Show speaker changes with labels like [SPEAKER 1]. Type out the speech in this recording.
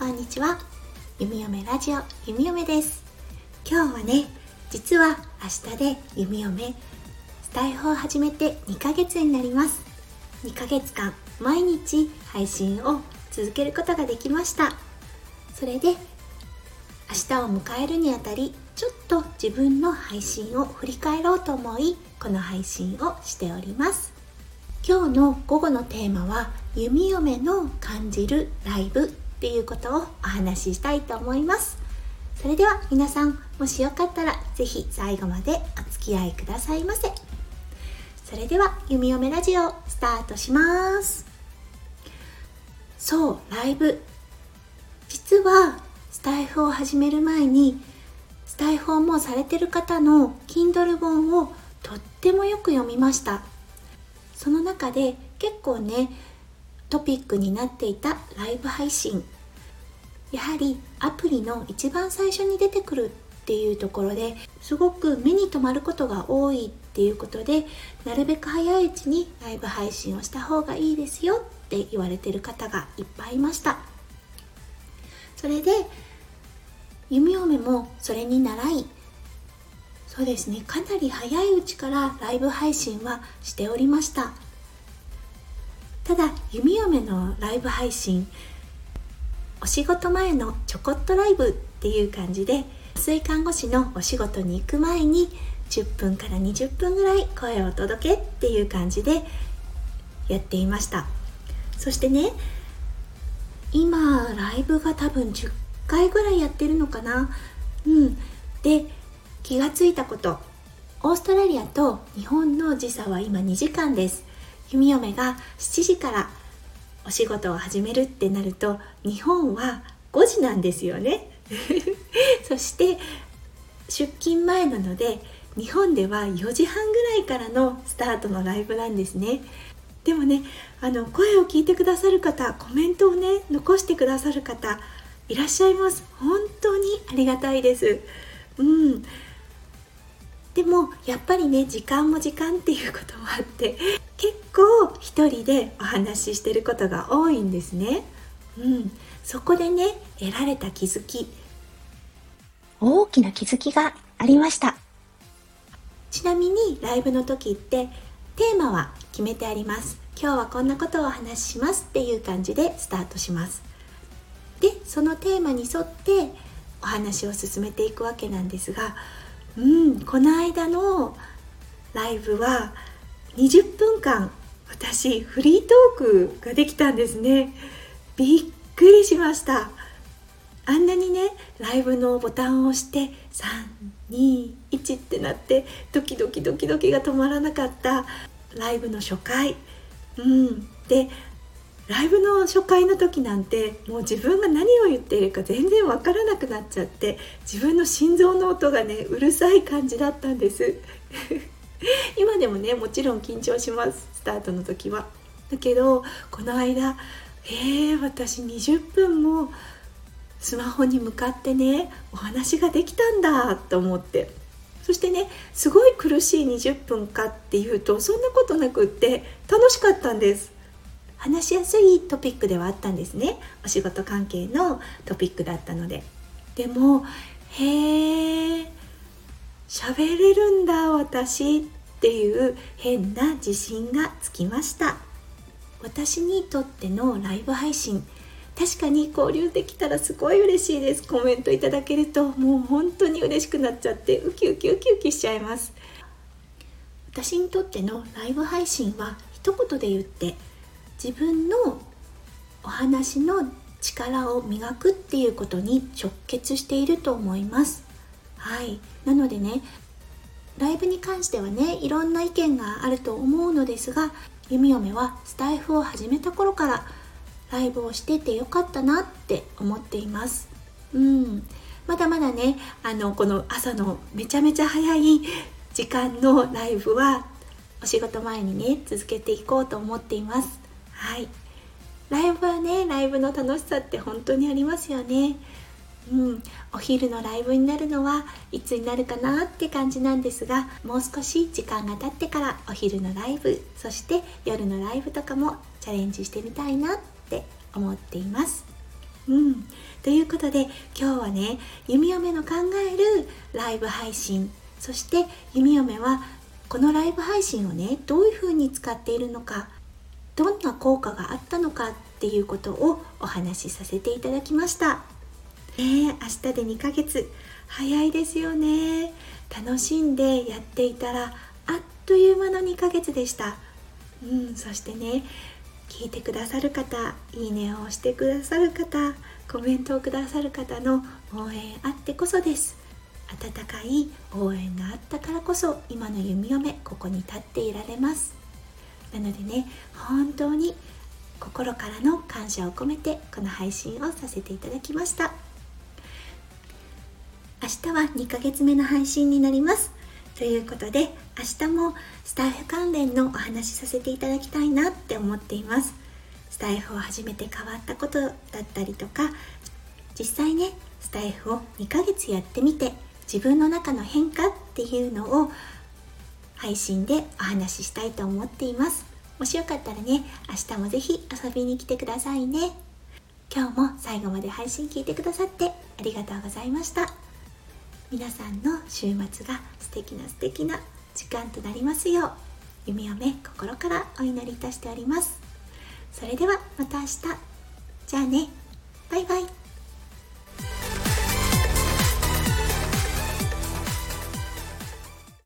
[SPEAKER 1] こんにちは。弓嫁ラジオ弓嫁です。今日はね実は明日で弓嫁スタイフを始めて2ヶ月になります。2ヶ月間毎日配信を続けることができました。それで明日を迎えるにあたりちょっと自分の配信を振り返ろうと思いこの配信をしております。今日の午後のテーマは弓嫁の感じるライブっていうことをお話ししたいと思います。それでは皆さんもしよかったら是非最後までお付き合いくださいませ。それでは弓嫁ラジオスタートします。そうライブ。実はスタイフを始める前にスタイフをもうされてる方の Kindle 本をとってもよく読みました。その中で結構ねトピックになっていたライブ配信。やはりアプリの一番最初に出てくるっていうところですごく目に留まることが多いっていうことでなるべく早いうちにライブ配信をした方がいいですよって言われてる方がいっぱいいました。それで弓嫁もそれに習いそうですねかなり早いうちからライブ配信はしておりました。ただ弓嫁のライブ配信お仕事前のちょこっとライブっていう感じで水看護師のお仕事に行く前に10分から20分ぐらい声をお届けっていう感じでやっていました。そしてね今ライブが多分10回ぐらいやってるのかな。うん。で気がついたこと。オーストラリアと日本の時差は今2時間です。弓嫁が7時からお仕事を始めるってなると日本は5時なんですよね。そして出勤前なので日本では4時半ぐらいからのスタートのライブなんですね。でもねあの声を聞いてくださる方コメントをね残してくださる方いらっしゃいます。本当にありがたいです。うん。でもやっぱりね時間も時間っていうこともあって結構一人でお話ししてることが多いんですね。うん、そこでね得られた気づき。大きな気づきがありました。ちなみにライブの時ってテーマは決めてあります。今日はこんなことをお話ししますっていう感じでスタートします。でそのテーマに沿ってお話を進めていくわけなんですがうんこの間のライブは20分間私フリートークができたんですね。びっくりしました。あんなにねライブのボタンを押して321ってなってドキドキドキドキが止まらなかった。ライブの初回。うん。でライブの初回の時なんてもう自分が何を言っているか全然わからなくなっちゃって自分の心臓の音がねうるさい感じだったんです。今でもねもちろん緊張しますスタートの時は。だけどこの間えー、私20分もスマホに向かってねお話ができたんだと思って。そしてねすごい苦しい20分かっていうとそんなことなくって楽しかったんです。話しやすいトピックではあったんですね。お仕事関係のトピックだったので。でもへえ喋れるんだ私っていう変な自信がつきました。私にとってのライブ配信確かに交流できたらすごい嬉しいです。コメントいただけるともう本当に嬉しくなっちゃってウキウキウキウキしちゃいます。私にとってのライブ配信は一言で言って自分のお話の力を磨くっていうことに直結していると思います。はい。なのでねライブに関してはねいろんな意見があると思うのですが弓嫁はスタイフを始めた頃からライブをしててよかったなって思っています。うん。まだまだねあのこの朝のめちゃめちゃ早い時間のライブはお仕事前にね続けていこうと思っています。はい。ライブはねライブの楽しさって本当にありますよね。うん。お昼のライブになるのはいつになるかなって感じなんですがもう少し時間が経ってからお昼のライブそして夜のライブとかもチャレンジしてみたいなって思っています。うん。ということで今日はね弓嫁の考えるライブ配信そして弓嫁はこのライブ配信をねどういうふうに使っているのかどんな効果があったのかっていうことをお話しさせていただきました。ね明日で2ヶ月。早いですよね。楽しんでやっていたらあっという間の2ヶ月でした。うんそしてね聞いてくださる方いいねを押してくださる方コメントをくださる方の応援あってこそです。温かい応援があったからこそ今の弓嫁ここに立っていられます。なのでね本当に心からの感謝を込めてこの配信をさせていただきました。明日は2ヶ月目の配信になります。ということで明日もスタイフ関連のお話しさせていただきたいなって思っています。スタイフを始めて変わったことだったりとか実際ねスタイフを2ヶ月やってみて自分の中の変化っていうのを配信でお話ししたいと思っています。もしよかったらね明日もぜひ遊びに来てくださいね。今日も最後まで配信聞いてくださってありがとうございました。皆さんの週末が素敵な素敵な時間となりますよう弓嫁心からお祈りいたしております。それではまた明日。じゃあね。バイバイ。